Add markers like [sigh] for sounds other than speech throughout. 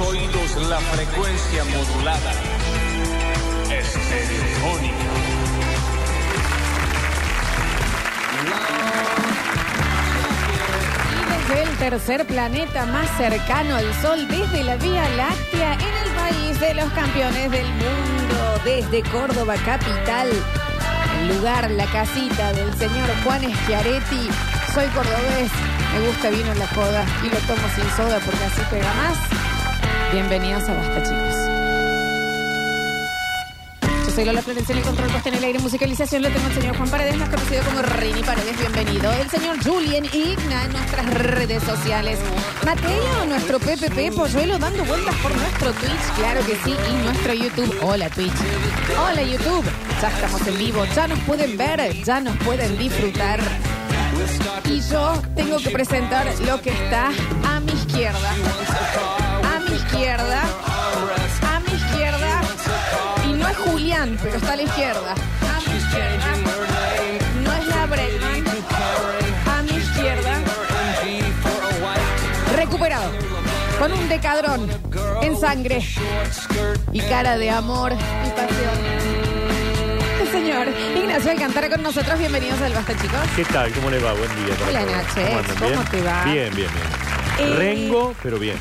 oídos la frecuencia modulada. Estereofónica. Y desde el tercer planeta más cercano al Sol, desde la Vía Láctea, en el país de los campeones del mundo, desde Córdoba capital, el lugar, la casita del señor Juan Schiaretti. Soy cordobés, me gusta vino en la joda y lo tomo sin soda porque así pega más. Bienvenidos a Basta, chicos. Yo soy Lola Florencia en el control puesta en el aire musicalización. Lo tengo el señor Juan Paredes, más conocido como Rini Paredes. Bienvenido. El señor Julian Igna en nuestras redes sociales. Mateo, nuestro PPP Polluelo, dando vueltas por nuestro Twitch. Claro que sí. Y nuestro YouTube. Hola, Twitch. Hola, YouTube. Ya estamos en vivo. Ya nos pueden ver. Ya nos pueden disfrutar. Y yo tengo que presentar lo que está a mi izquierda. A mi izquierda. A mi izquierda. Y no es Julián, pero está a la izquierda. A mi izquierda. No es la Bregman. A mi izquierda. Recuperado. Con un decadrón en sangre y cara de amor y pasión. El señor Ignacio Alcantara con nosotros. Bienvenidos al Basta, chicos. ¿Qué tal? ¿Cómo le va? Buen día. para Hola, todos. Andan? ¿Cómo ¿Bien? te va? Bien, bien, bien. Eh, Rengo, pero bien.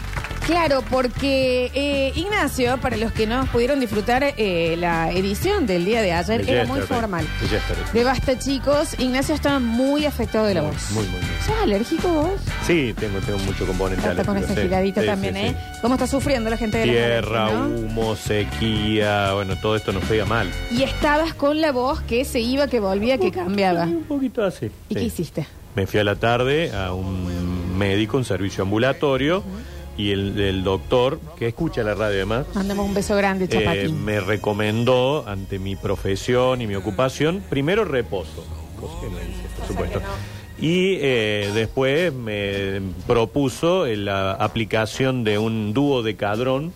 Claro, porque eh, Ignacio, para los que no pudieron disfrutar eh, la edición del día de ayer, De era muy yesterday. formal. De yesterday. De basta, chicos, Ignacio estaba muy afectado de la Muy, voz. Muy, muy, muy. ¿Sos alérgico vos? Sí, tengo, tengo mucho componente Hasta con alérgico, esa sí. giradita Sí, también, sí, ¿eh? sí. ¿Cómo está sufriendo la gente de la Tierra, ¿no? humo, sequía, bueno, todo esto nos pega mal. Y estabas con la voz que se iba, que volvía, que cambiaba. Un poquito así. ¿Y sí. qué hiciste? Me fui a la tarde a un médico, un servicio ambulatorio, y el, el doctor, que escucha la radio además, Mandamos un beso grande, eh, chapatín. me recomendó, ante mi profesión y mi ocupación, primero reposo, cosa que no hice, por supuesto. Y eh, después me propuso eh, la aplicación de un dúo de cadrón,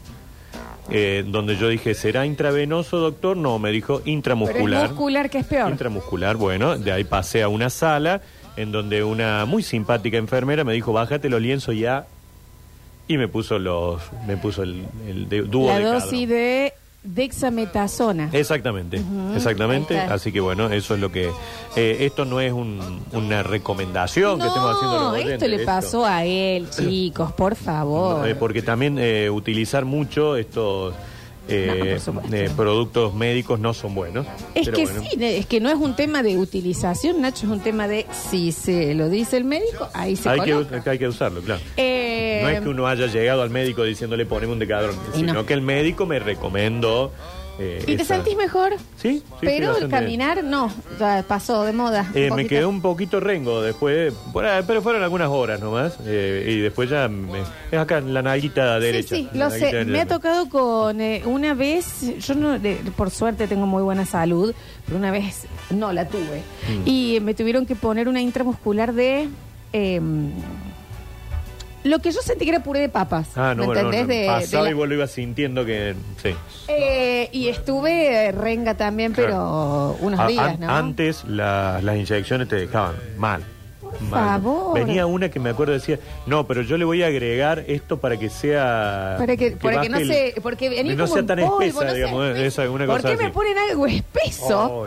eh, donde yo dije, ¿será intravenoso, doctor? No, me dijo Pero intramuscular. es muscular, que es peor. Intramuscular, bueno, de ahí pasé a una sala en donde una muy simpática enfermera me dijo, bájate los lienzos ya. Y me puso los, me puso el, el de- dúo la de dosis de dexametasona. Exactamente, exactamente. Así que bueno, eso es lo que. eh, esto no es un- una recomendación que estamos haciendo los No, oyentes, esto le esto- pasó a él, chicos, por favor. Eh, porque también eh, utilizar mucho estos eh, No, por supuesto. eh, productos médicos no son buenos. Es que bueno. sí, es que no es un tema de utilización, Nacho, es un tema de si se lo dice el médico, ahí se Hay que, coloca. hay que usarlo, claro. Eh, No es que uno haya llegado al médico diciéndole ponemos un decadrón, sino no. que el médico me recomendó. Eh, ¿Y te esa- sentís mejor? Sí, sí, Pero el bastante. caminar no, ya pasó de moda. un Eh, me poquito. quedé un poquito rengo después, pero fueron algunas horas nomás. eh, y después ya me- es acá en la nalguita derecha. Sí, sí, la lo nalguita sé. derecha. Me ha tocado con eh, una vez, yo no, de- por suerte tengo muy buena salud, pero una vez no la tuve. Mm. Y me tuvieron que poner una intramuscular de... eh, lo que yo sentí que era puré de papas. Ah, no, ¿Me bueno, entendés? no, de pasaba la- y vos lo ibas sintiendo que. Sí. Eh, y estuve eh, renga también, pero unos A- días, an- ¿no? Antes la- las inyecciones te dejaban mal. Por favor. Venía una que me acuerdo decía, no, pero yo le voy a agregar esto para que sea. Para que, para que no baje el- se. Porque venía no como sea tan polvo, espesa, no sea digamos. esa, una ¿Por cosa qué me ponen algo espeso?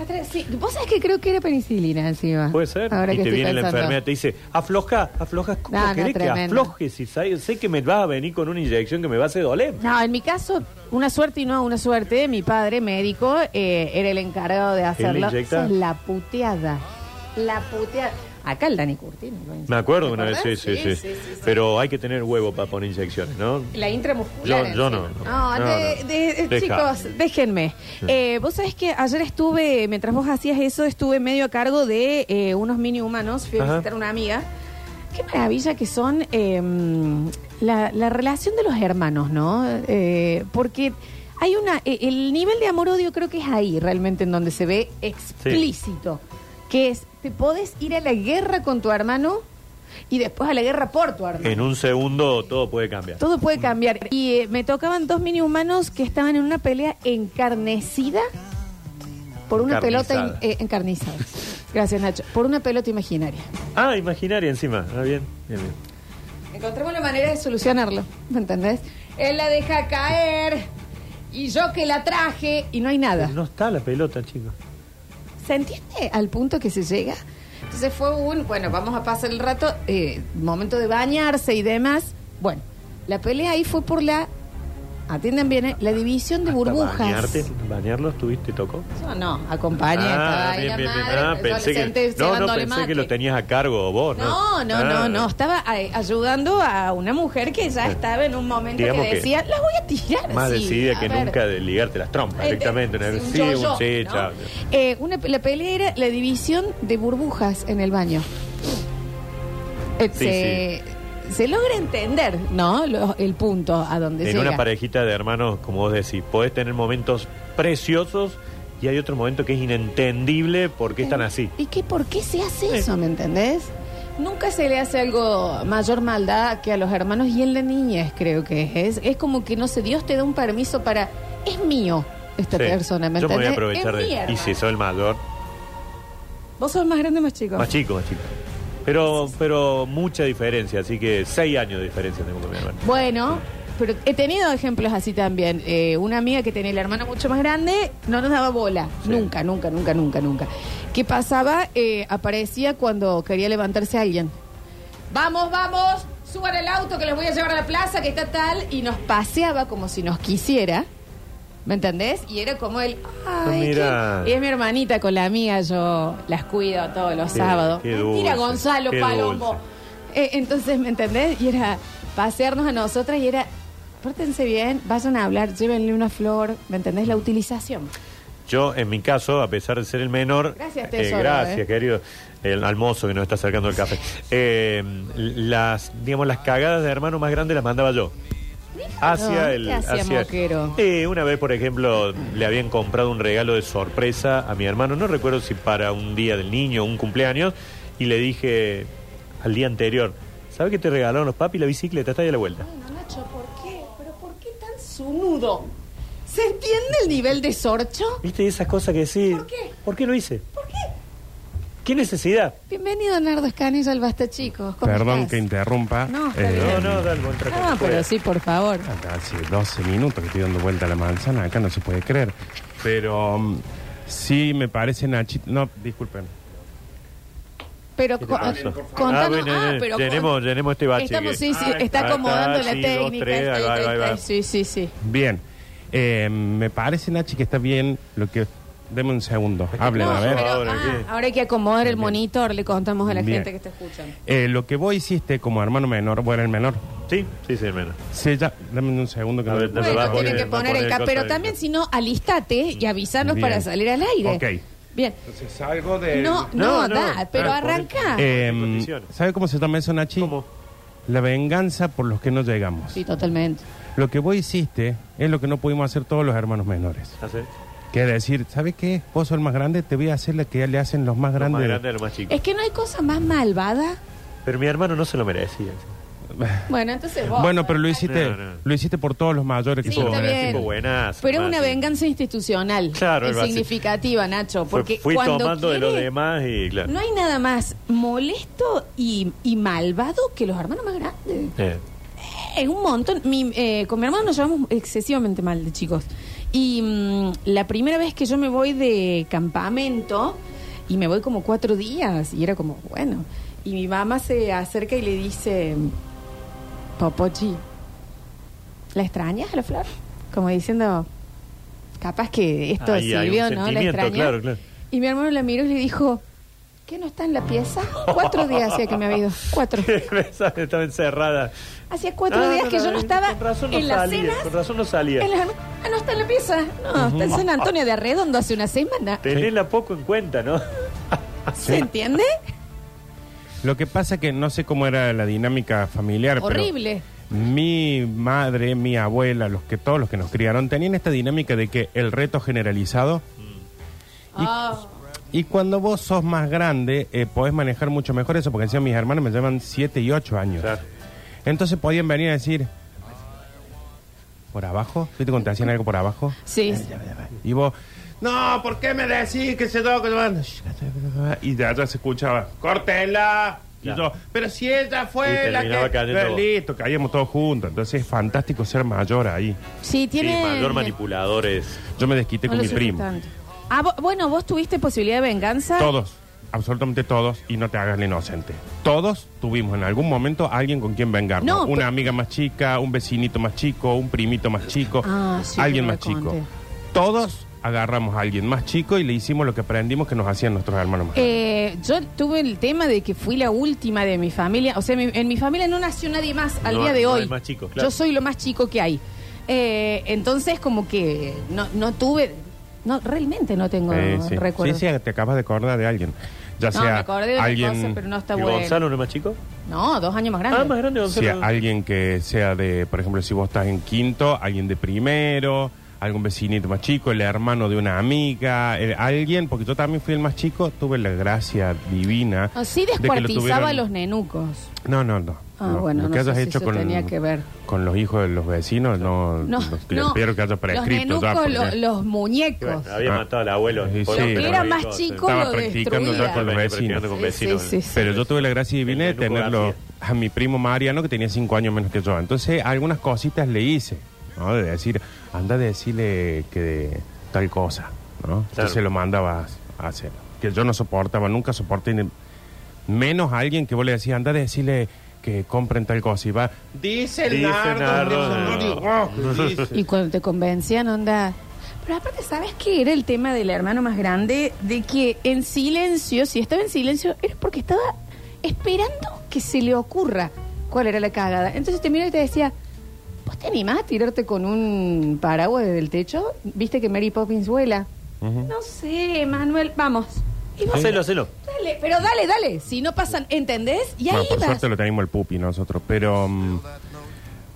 Atrás, sí. Vos sabés que creo que era penicilina encima. Puede ser. Ahora y que te viene la pensando. y te dice, afloja, afloja. ¿Cómo No, querés que afloje? Si sé, sé que me vas a venir con una inyección que me va a hacer doler. No, en mi caso, una suerte y no una suerte. Mi padre, médico, eh, era el encargado de hacerlo. Esa es la puteada. La puteada. Acá el Dani Curtino. lo. Me acuerdo ¿Te una vez, sí, sí, sí, Pero hay que tener huevo para poner inyecciones, ¿no? La intramuscular. Yo- no, no. No, de- no. de- Deja. chicos, déjenme. Eh, Vos sabés que ayer estuve, mientras vos hacías eso, estuve medio a cargo de eh, unos mini humanos. Fui a Ajá. visitar a una amiga. Qué maravilla que son eh, la, la relación de los hermanos, ¿no? Eh, porque hay una. eh, el nivel de amor-odio creo que es ahí realmente en donde se ve explícito. Que es, te podés ir a la guerra con tu hermano y después a la guerra por tu hermano. En un segundo todo puede cambiar. Todo puede cambiar. Y eh, me tocaban dos mini humanos que estaban en una pelea encarnecida por una Encarnizada. pelota in- eh, encarnizada. Gracias, Nacho. Por una pelota imaginaria. Ah, imaginaria encima. Ah, bien, bien, bien. Encontremos la manera de solucionarlo, ¿me entendés? él la deja caer y yo que la traje y no hay nada. No está la pelota, chicos. ¿Se entiende al punto que se llega? Entonces fue un, bueno, vamos a pasar el rato, eh, momento de bañarse y demás. Bueno, la pelea ahí fue por la, atiendan bien, eh, la división de Hasta burbujas. Bañarte, ¿Bañarlos tuviste, tocó? No, no, acompañé, Ah, bien, bien, Ah, pensé que, no, no, pensé mate. que lo tenías a cargo vos, ¿no? No, no, Ah. no, no. Estaba eh, ayudando a una mujer que ya estaba en un momento Digamos que que decía, la voy a tirar. Más decidida que ver". nunca de ligarte las trompas Eh, directamente. eh, ¿no? un sí, un sí, ¿no? chao. Eh, una, la pelea era la división de burbujas en el baño. Eh, Sí, se, logra entender, ¿no? Lo- el punto a donde En llega. una parejita de hermanos, como vos decís, podés tener momentos preciosos y hay otro momento que es inentendible por qué están así. ¿Y qué, por qué se hace eso, me entendés? Nunca se le hace algo mayor maldad que a los hermanos y en la niñez creo que es. Es como que, no sé, Dios te da un permiso para... Es mío esta Sí. persona, ¿me Yo me voy a entendés? aprovechar Es mi de... Y si soy el mayor, ¿Vos sos más grande o más chico? más chico, más chico. Pero, pero mucha diferencia, así que seis años de diferencia tengo con mi hermano. Bueno, pero he tenido ejemplos así también. Eh, una amiga que tenía el hermano mucho más grande no nos daba bola. Sí. Nunca, nunca, nunca, nunca, nunca. ¿Qué pasaba? Eh, aparecía cuando quería levantarse alguien. Vamos, vamos, suban el auto que les voy a llevar a la plaza, que está tal. Y nos paseaba como si nos quisiera. ¿Me entendés? Y era como él. Ay, Mira. qué- Y es mi hermanita con la amiga, yo las cuido todos los Qué- sábados. qué Mentira, dulce, Gonzalo qué Palombo. dulce. Eh, entonces, ¿me entendés? Y era pasearnos a nosotras y era, pórtense bien, vayan a hablar, llévenle una flor, ¿me entendés? La utilización. Yo, en mi caso, a pesar de ser el menor, Gracias, eh, tesoro, gracias, eh. querido, el almozo que nos está acercando el café. Eh, las, digamos, las cagadas de hermano más grande las mandaba yo. Hacia el. ¿Qué hacía hacia- Moquero? Eh, una vez, por ejemplo, le habían comprado un regalo de sorpresa a mi hermano, no recuerdo si para un día del niño o un cumpleaños, y le dije al día anterior, ¿sabe qué te regalaron los papis? La bicicleta está ahí a la vuelta. Bueno, Nacho, ¿por qué? ¿Pero por qué tan sunudo? ¿Se entiende el nivel de sorcho? ¿Viste esas cosas que sí? ¿Por qué? ¿Por qué lo hice? ¿Por qué? ¿Qué necesidad? Bienvenido, Nardo Escanilla, al Basta, chicos. ¿Cómo Perdón estás? que interrumpa. No, está Eh, bien. No, no, dale, buen trato. Ah, pero sí, por favor. Hace 12 minutos que estoy dando vuelta a la manzana, acá no se puede creer. Pero mm, sí me parece Nachito. No, disculpen. Pero ¿Qué te co- pasó? contanos. Ah, bueno, ah, eh, pero llenemos- llenemos este bache Estamos, que- sí, sí, Ah, está acomodando la sí, dos, técnica. tres, está- ahí va, está- ahí va. está- Sí, sí, sí. Bien. Eh, me parece, Nachi, que está bien lo que. Deme un segundo. Hablen, No, a ver. pero, ah, ahora hay que acomodar el Bien. monitor, le contamos a la Bien. gente que está escuchando. Eh, lo que vos hiciste como hermano menor, bueno, el menor, Sí, sí, sí, hermano. se ya, dame un segundo que A no- ver, Bueno, va a que va a poner el poner cap, cosas pero de- también si no, alistate y avisanos Bien. para salir al aire. Ok. Bien. Entonces salgo de. No, no, No, no. da, pero Ah, arranca. Eh, condiciones. ¿Sabe cómo se llama eso, Nachi? ¿Cómo? La venganza por los que no llegamos. Sí, totalmente. Lo que vos hiciste es lo que no pudimos hacer todos los hermanos menores. ¿Hace? Que decir, ¿sabes qué? Vos sos el más grande, te voy a hacer la que le hacen los más Lo grandes. más grande de lo más chico. Es que no hay cosa más malvada. Pero mi hermano no se lo merecía. [laughs] Bueno, entonces vos. Bueno, pero lo hiciste, No, no. lo hiciste por todos los mayores que Sí, se lo está merecen. bien. Tipo buenas. Pero es una venganza institucional. Claro, Es algo así. significativa, Nacho. Porque fui cuando tomando de lo quiere- demás y claro. No hay nada más molesto y, y malvado que los hermanos más grandes. Eh, Es un montón. Mi, eh, con mi hermano nos llevamos excesivamente mal de chicos. Y mm, la primera vez que yo me voy de campamento, y me voy como cuatro días, y era como, bueno. Y mi mamá se acerca y le dice, Popochi, ¿la extrañas a la flor? Como diciendo, capaz que esto Ahí hay sirvió, un ¿no? La sentimiento, extraña. claro, claro. Y mi hermano la miró y le dijo, ¿qué no está en la pieza? Cuatro días hacía que me había ido. Cuatro. [laughs] Estaba encerrada. Hacía cuatro Ah, días no, que yo no estaba con razón no en las salía, cenas. Con razón no salía. en las- ah, no está en la pieza. No, está en San Antonio de Arredondo hace una semana. Tenela poco en cuenta, ¿no? [laughs] ¿Se entiende? Lo que pasa que no sé cómo era la dinámica familiar. pero Horrible. mi madre, mi abuela, los que todos los que nos criaron tenían esta dinámica de que el reto generalizado y, Ah, y cuando vos sos más grande eh, podés manejar mucho mejor eso porque encima mis hermanos me llevan 7 y 8 años. Claro. Entonces podían venir a decir por abajo, ¿viste cuando te hacían algo por abajo? sí. Y vos, no, ¿por qué me decís que se toca? Y de allá se escuchaba, córtenla. Y yo, pero si ella fue la que... cayendo Pero. Listo, caíamos todos juntos. Entonces es fantástico ser mayor ahí. Sí, Sí, tiene. mayor manipulador es. Yo me desquité No con mi primo. tanto. Ah, vo- bueno, vos tuviste posibilidad de venganza. Todos, absolutamente todos, y no te hagas el inocente. Todos tuvimos en algún momento alguien con quien vengarnos. No, Una amiga más chica, un vecinito más chico, un primito más chico, Ah, sí, alguien me más conté. chico. Todos agarramos a alguien más chico y le hicimos lo que aprendimos que nos hacían nuestros hermanos más grandes. Eh, yo tuve el tema de que fui la última de mi familia. O sea, mi- en mi familia no nació nadie más al No, día de no hoy. hay más chicos, claro. Yo soy lo más chico que hay. Eh, entonces, como que no, no tuve. No, realmente no tengo Eh, sí. recuerdo. Sí, sí, te acabas de acordar de alguien. Ya No, me sea acordé de una alguien, cosa, pero no está ¿Y bueno. Gonzalo no es más chico? No, dos años más grande. Ah, más grande sea Gonzalo. alguien que sea de, por ejemplo, si vos estás en quinto, alguien de primero, algún vecinito más chico, el hermano de una amiga, eh, alguien, porque yo también fui el más chico, tuve la gracia divina. Ah, sí de que lo descuartizaba a los nenucos. No, no, no. Ah, no. bueno, lo no que sé hayas si hecho eso con, tenía que ver. con los hijos de los vecinos, no, No, no, que no. espero que haya los prescrito ya. nenucos, porque lo- los muñecos. bueno, había Ah. matado al abuelo. Sí, sí. era más chico Estaba lo practicando destruía. ya con los vecinos. practicando con Sí, vecinos. sí, sí, sí. Pero yo tuve la gracia divina de tenerlo a mi primo Mariano, que tenía cinco años menos que yo. Entonces, algunas cositas le hice, ¿no? De decir, anda a decirle que de tal cosa, ¿no? Entonces Claro. lo mandabas a hacer. Que yo no soportaba, nunca soporté, ni- menos a alguien que vos le decías, anda a decirle que compren tal cosa. Y va, dice el Dice nardo, Nardo, dice. Y cuando te convencían, onda. Pero aparte, ¿sabes qué era el tema del hermano más grande? De que en silencio, si estaba en silencio, era porque estaba esperando que se le ocurra cuál era la cagada. Entonces te miraba y te decía, ¿vos te animás a tirarte con un paraguas desde el techo? ¿Viste que Mary Poppins vuela? No sé, Manuel, vamos. Y vos, Hacelo, hacelo. dale, pero dale, dale. Si no pasan, ¿entendés? Y ahí Bueno, por vas. suerte lo tenemos el pupi nosotros, pero... mm,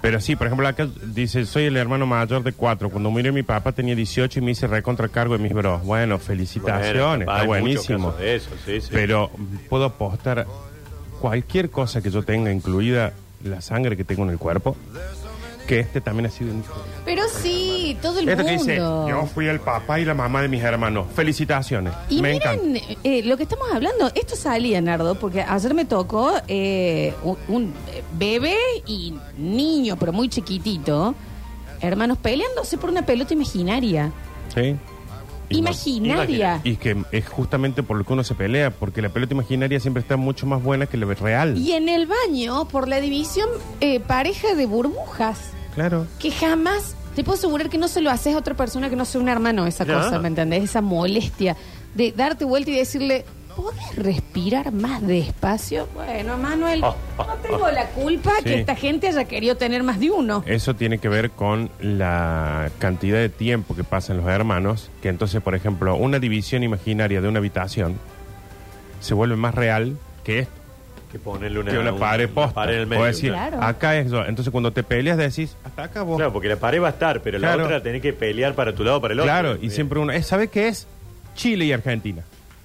pero sí, por ejemplo, acá dice, soy el hermano mayor de cuatro. Cuando murió mi papá tenía 18 y me hice recontra cargo de mis bros. Bueno, felicitaciones, Bueno, está buenísimo. de eso, sí, sí. Pero mm, puedo apostar cualquier cosa que yo tenga, incluida la sangre que tengo en el cuerpo, que este también ha sido un hijo. Pero sí, todo el Esto mundo. que dice, yo fui el papá y la mamá de mis hermanos. Felicitaciones. Y me miren, encanta. eh, lo que estamos hablando, esto salía, Nardo, porque ayer me tocó eh, un, un, eh, bebé y niño, pero muy chiquitito, hermanos peleándose por una pelota imaginaria. Sí. Imaginaria. Y que es justamente por lo que uno se pelea, porque la pelota imaginaria siempre está mucho más buena que la real. Y en el baño, por la división eh, pareja de burbujas, Claro. que jamás, te puedo asegurar que no se lo haces a otra persona que no sea un hermano, esa No. cosa, ¿me entendés? Esa molestia de darte vuelta y decirle, ¿podés respirar más despacio? Bueno, Manuel, Oh, oh, no tengo la culpa Sí. que esta gente haya querido tener más de uno. Eso tiene que ver con la cantidad de tiempo que pasan los hermanos, que entonces, por ejemplo, una división imaginaria de una habitación se vuelve más real que esto, Que ponerle una, que una un- pared posta. pared en el O medio. decir, Claro. acá es yo. Entonces, cuando te peleas, decís, hasta acá vos. Claro, porque la pared va a estar, pero Claro. la otra tenés que pelear para tu lado, para el otro. Claro, y Bien. siempre uno. eh, ¿Sabe qué es? Chile y Argentina.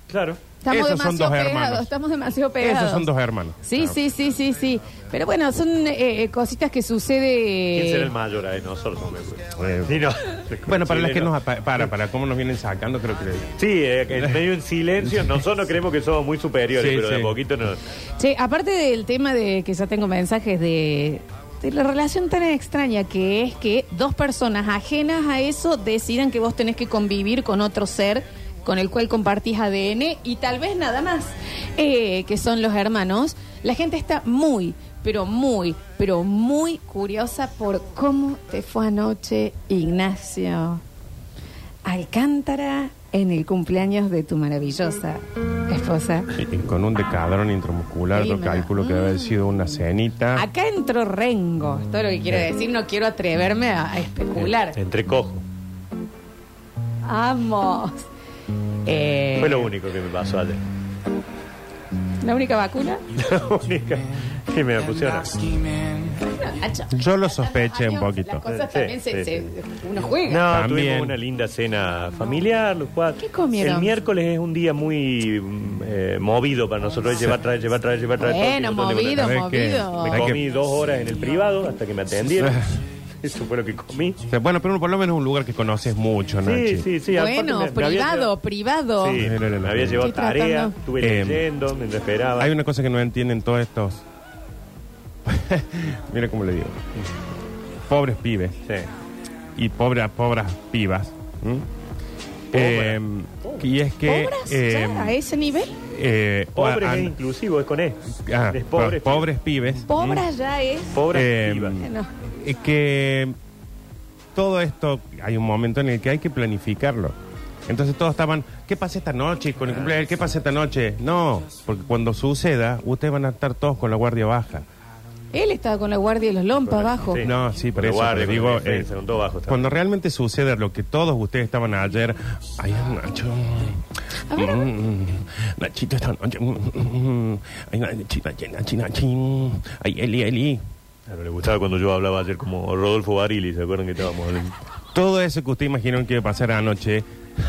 Claro. Estamos Esos son demasiado dos pegados, hermanos. estamos demasiado pegados. Esos son dos hermanos. Sí, Claro. sí, sí, sí, sí. Pero bueno, son eh, eh, cositas que sucede. ¿Quién será el mayor ahí? Nosotros no me acuerdo. Eh, Sí, no. Bueno, para las que nos... apa- Para, para cómo nos vienen sacando, creo que... Sí, eh, en medio en silencio. Nosotros creemos que somos muy superiores, Sí, pero de sí. poquito no. Che, aparte del tema de que ya tengo mensajes de, de la relación tan extraña que es que dos personas ajenas a eso decidan que vos tenés que convivir con otro ser con el cual compartís ADN y tal vez nada más, eh, que son los hermanos. La gente está muy, pero muy, pero muy curiosa por cómo te fue anoche, Ignacio Alcántara, en el cumpleaños de tu maravillosa esposa. Y- con un decadrón intramuscular, yo calculo que debe haber sido una cenita. Acá entró Rengo, es todo lo que quiero decir, no quiero atreverme a, a especular. Entre cojo. Vamos. Eh, Fue lo único que me pasó ayer. ¿La única vacuna? [laughs] La única que me pusieron. Nacho. Yo lo sospeché un Las poquito. cosas Sí, también se, sí, se- sí. uno juega. No, También. tuvimos una linda cena familiar, lo cual... ¿Qué comieron? El miércoles es un día muy mm, eh, movido para nosotros. Llevar, traer, llevar, traer, llevar, traer. todo el Bueno, montón de movido, movido. Me comí dos horas en el privado hasta que me atendieron. Eso fue lo que comí. O sea, bueno, pero por lo menos un lugar que conoces mucho, Nachi. Sí, sí, sí. aparte bueno, me- me había privado, privado. Sí, No, no, no, me había no. llevado Estoy tarea, tratando. estuve Eh, leyendo mientras esperaba. Hay una cosa que no entienden todos estos. [laughs] Mira cómo le digo. Pobres pibes Sí. y pobres, pobres pibas. ¿m? Eh, y es que. ¿Pobras eh, ya a ese nivel? eh, Pobre an- es inclusivo, es con E. ah, es pobre. po- pobres pibes. ¿Pobras ya es? Pobre Eh, piba. No. Es que todo esto, hay un momento en el que hay que planificarlo. Entonces todos estaban, ¿qué pasa esta noche con el cumpleaños? ¿Qué pasa esta noche? No, porque cuando suceda, ustedes van a estar todos con la guardia baja. Él estaba con la guardia de los lompas abajo. Sí. No, sí, Con la eso guardia, te con la digo, defensa, eh, con todo bajo cuando realmente sucede lo que todos ustedes estaban ayer, ay, Nacho, A ver, a ver. mm, Nachito esta noche, mm, mm, ay, Nachito, Nachi, Nachi, ay, Eli, Eli. Claro, le gustaba cuando yo hablaba ayer como Rodolfo Barili, ¿se acuerdan que estábamos hablando? Todo eso que usted imaginó que iba a pasar anoche,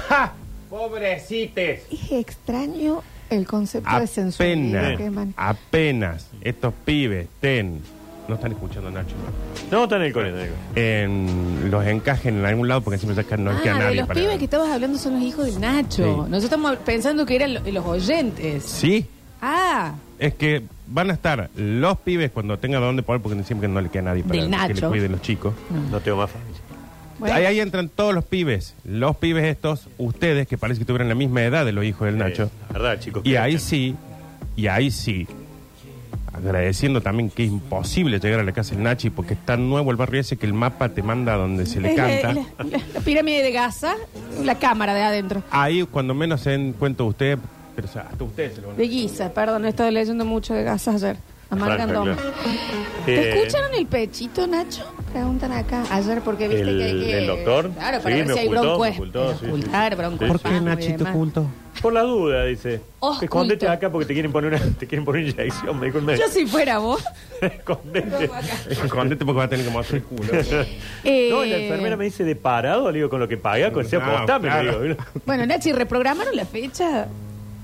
¡ja! ¡Pobrecites! Es extraño el concepto de sensualidad. que Apenas, man- apenas estos pibes ten, no están escuchando Nacho, ¿no? No, está en el colegio. está en el en los encajen en algún lado porque siempre sacan no es que a Ah, nadie los para- pibes que estabas hablando son los hijos de Nacho. Sí. Nosotros estamos pensando que eran lo- los oyentes. Sí, Ah, es que van a estar los pibes cuando tengan donde poner porque siempre no le queda nadie para Del que le Nacho. cuiden los chicos. No tengo más familia. bueno. Ahí, ahí entran todos los pibes, los pibes estos, ustedes que parece que tuvieran la misma edad de los hijos del Nacho. Eh, la verdad, chicos. Y que- ahí sí, y ahí sí, agradeciendo también que es imposible llegar a la casa del Nachi porque es tan nuevo el barrio ese que el mapa te manda a donde se le Es la- canta. La, la- la pirámide de Gaza, la cámara de adentro. Ahí cuando menos se den cuenta usted, pero o sea, hasta ustedes se lo van a De Giza, perdón, he estado leyendo mucho de Gaza ayer. Amargando. Claro, claro. ¿Te Eh, escucharon el pechito, Nacho? Preguntan acá. Ayer, porque viste ¿El- que que. el doctor? Claro, para Sí, ver me si hay ocultó, bronco. me ocultó, sí, sí. Ocultar, bronco. ¿Por qué Nachito oculto? Por la duda, dice. Oculto. Escondete acá porque te quieren poner una, te quieren poner una inyección, me dijo el Yo médico. si fuera vos. [laughs] Escondete. Escondete porque va a tener que mostrar el culo. [laughs] Eh, No, y la enfermera me dice de parado, le digo, con lo que paga, con ese No, acostame, le claro. digo. Bueno, Nachi, ¿reprogramaron la fecha?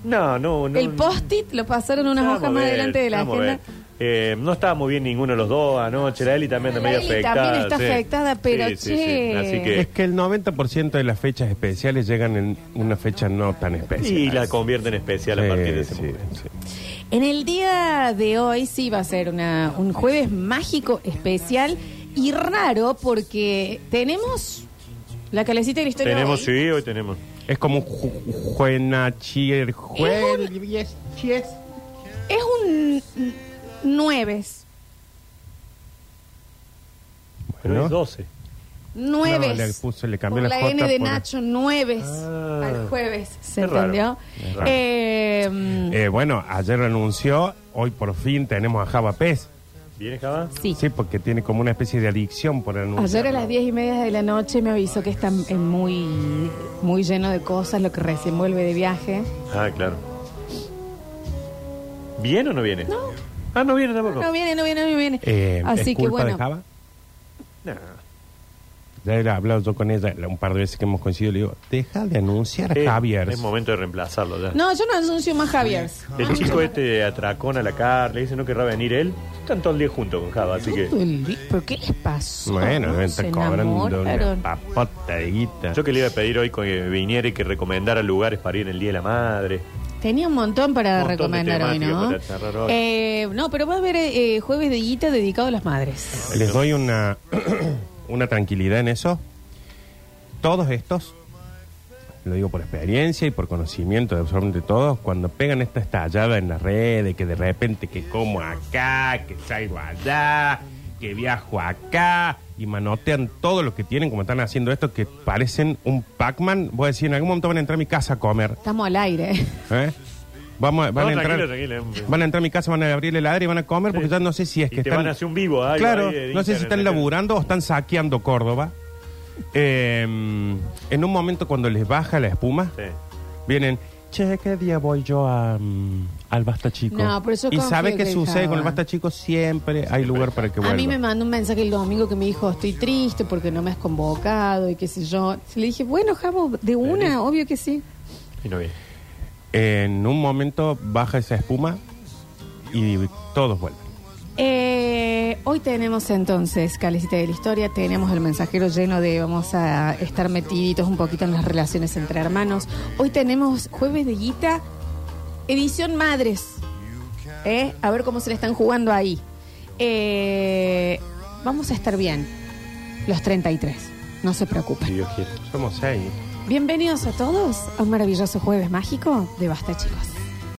No, no, no. el post-it lo pasaron unas Vamos hojas a más ver, adelante de la vamos a agenda. ver. Eh, no estaba muy bien ninguno de los dos anoche. La Eli también La medio Eli afectada. también está sí. afectada, pero Sí, sí, sí. che. Así Es que. que el 90% de las fechas especiales llegan en una fecha no tan especial. Y la convierte en especial a Sí, partir de ese sí, momento. sí. En el día de hoy sí va a ser una, un jueves mágico, especial y raro porque tenemos la calecita de la historia. Tenemos, hoy. sí, hoy tenemos. Es como ju- juenachier, jue- yes, yes. Es un nueves. Pero ¿No? es 12. Nueves. No, le puso- le cambió Por la la J N de por- Nacho, nueves. Ah. al jueves. ¿Se Es raro. entendió? Es raro. Eh, mm, Eh, bueno, ayer renunció, hoy por fin tenemos a Java Pez. ¿Viene Java? sí. Sí, porque tiene como una especie de adicción por anunciar. Ayer a las diez y media de la noche me avisó que está eh, muy, muy lleno de cosas, lo que recién vuelve de viaje. Ah, claro. ¿Viene o no viene? No. Ah, no viene tampoco. No viene, no viene, no viene. Eh, Así ¿Es que culpa bueno. de Java? Nah. Ya he hablado yo con ella un par de veces que hemos coincidido. Le digo, deja de anunciar Eh, a Javier. Es momento de reemplazarlo ya. No, yo no anuncio más Javier. El chico este atracón a la car, le dice no querrá venir él. Están todo el día juntos con Java, así que. Todo el día. ¿Pero qué les pasó? Bueno, Se estar cobrando una enamoraron. papota de guita. Yo que le iba a pedir hoy que viniera y que recomendara lugares para ir en el Día de la Madre. Tenía un montón para Un montón de recomendar hoy, temáticas ¿no? para charlar hoy. Eh, no, pero va a haber eh, jueves de guita dedicado a las madres. Les doy una, una tranquilidad en eso. Todos estos, lo digo por experiencia y por conocimiento de absolutamente todos, cuando pegan esta estallada en las redes, que de repente que como acá, que salgo allá, que viajo acá, y manotean todo lo que tienen, como están haciendo esto, que parecen un Pac-Man, voy a decir, en algún momento van a entrar a mi casa a comer. Estamos al aire. ¿eh? Vamos, a- van, No, a entrar, tranquilo, tranquilo. van a entrar a mi casa, van a abrir el heladera y van a comer, porque Sí. ya no sé si es Y que te están... van a hacer un vivo. Claro, ahí de no sé si están laburando o están saqueando Córdoba. Eh, en un momento cuando les baja la espuma, Sí. vienen, che, ¿qué día voy yo a, mm, al Basta Chico? No, por eso y confío ¿sabe qué que sucede con el. Basta Chico? Siempre hay lugar para que vuelva. A mí me mandó un mensaje el domingo que me dijo, estoy triste porque no me has convocado y qué sé yo. Le dije, bueno, Javo, de una, obvio que sí. Y no viene. En un momento baja esa espuma y todos vuelven. Eh, hoy tenemos entonces, Calecita de la Historia, tenemos el mensajero lleno de vamos a estar metiditos un poquito en las relaciones entre hermanos. Hoy tenemos Jueves de Guita, edición Madres. ¿Eh? A ver cómo se le están jugando ahí. Eh, vamos a estar bien, los 33. No se Si preocupen. Dios quiere. Somos seis. Bienvenidos a todos a un maravilloso jueves mágico de Basta, chicos.